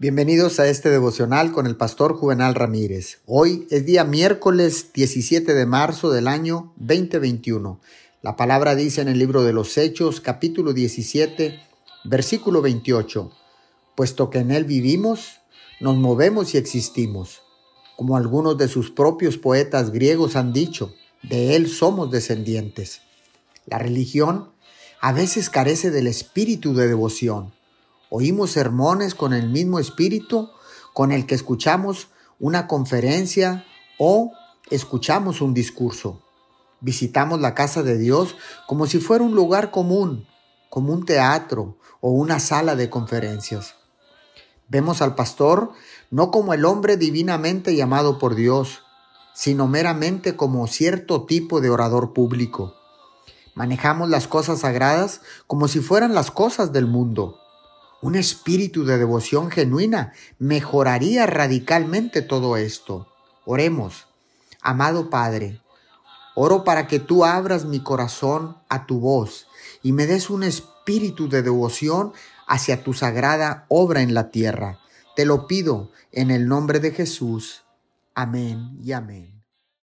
Bienvenidos a este devocional con el pastor Juvenal Ramírez. Hoy es día miércoles 17 de marzo del año 2021. La palabra dice en el libro de los Hechos, capítulo 17, versículo 28, puesto que en él vivimos, nos movemos y existimos. Como algunos de sus propios poetas griegos han dicho, de él somos descendientes. La religión a veces carece del espíritu de devoción Oímos sermones con el mismo espíritu con el que escuchamos una conferencia o escuchamos un discurso. Visitamos la casa de Dios como si fuera un lugar común, como un teatro o una sala de conferencias. Vemos al pastor no como el hombre divinamente llamado por Dios, sino meramente como cierto tipo de orador público. Manejamos las cosas sagradas como si fueran las cosas del mundo. Un espíritu de devoción genuina mejoraría radicalmente todo esto. Oremos. Amado Padre, oro para que tú abras mi corazón a tu voz y me des un espíritu de devoción hacia tu sagrada obra en la tierra. Te lo pido en el nombre de Jesús. Amén y amén.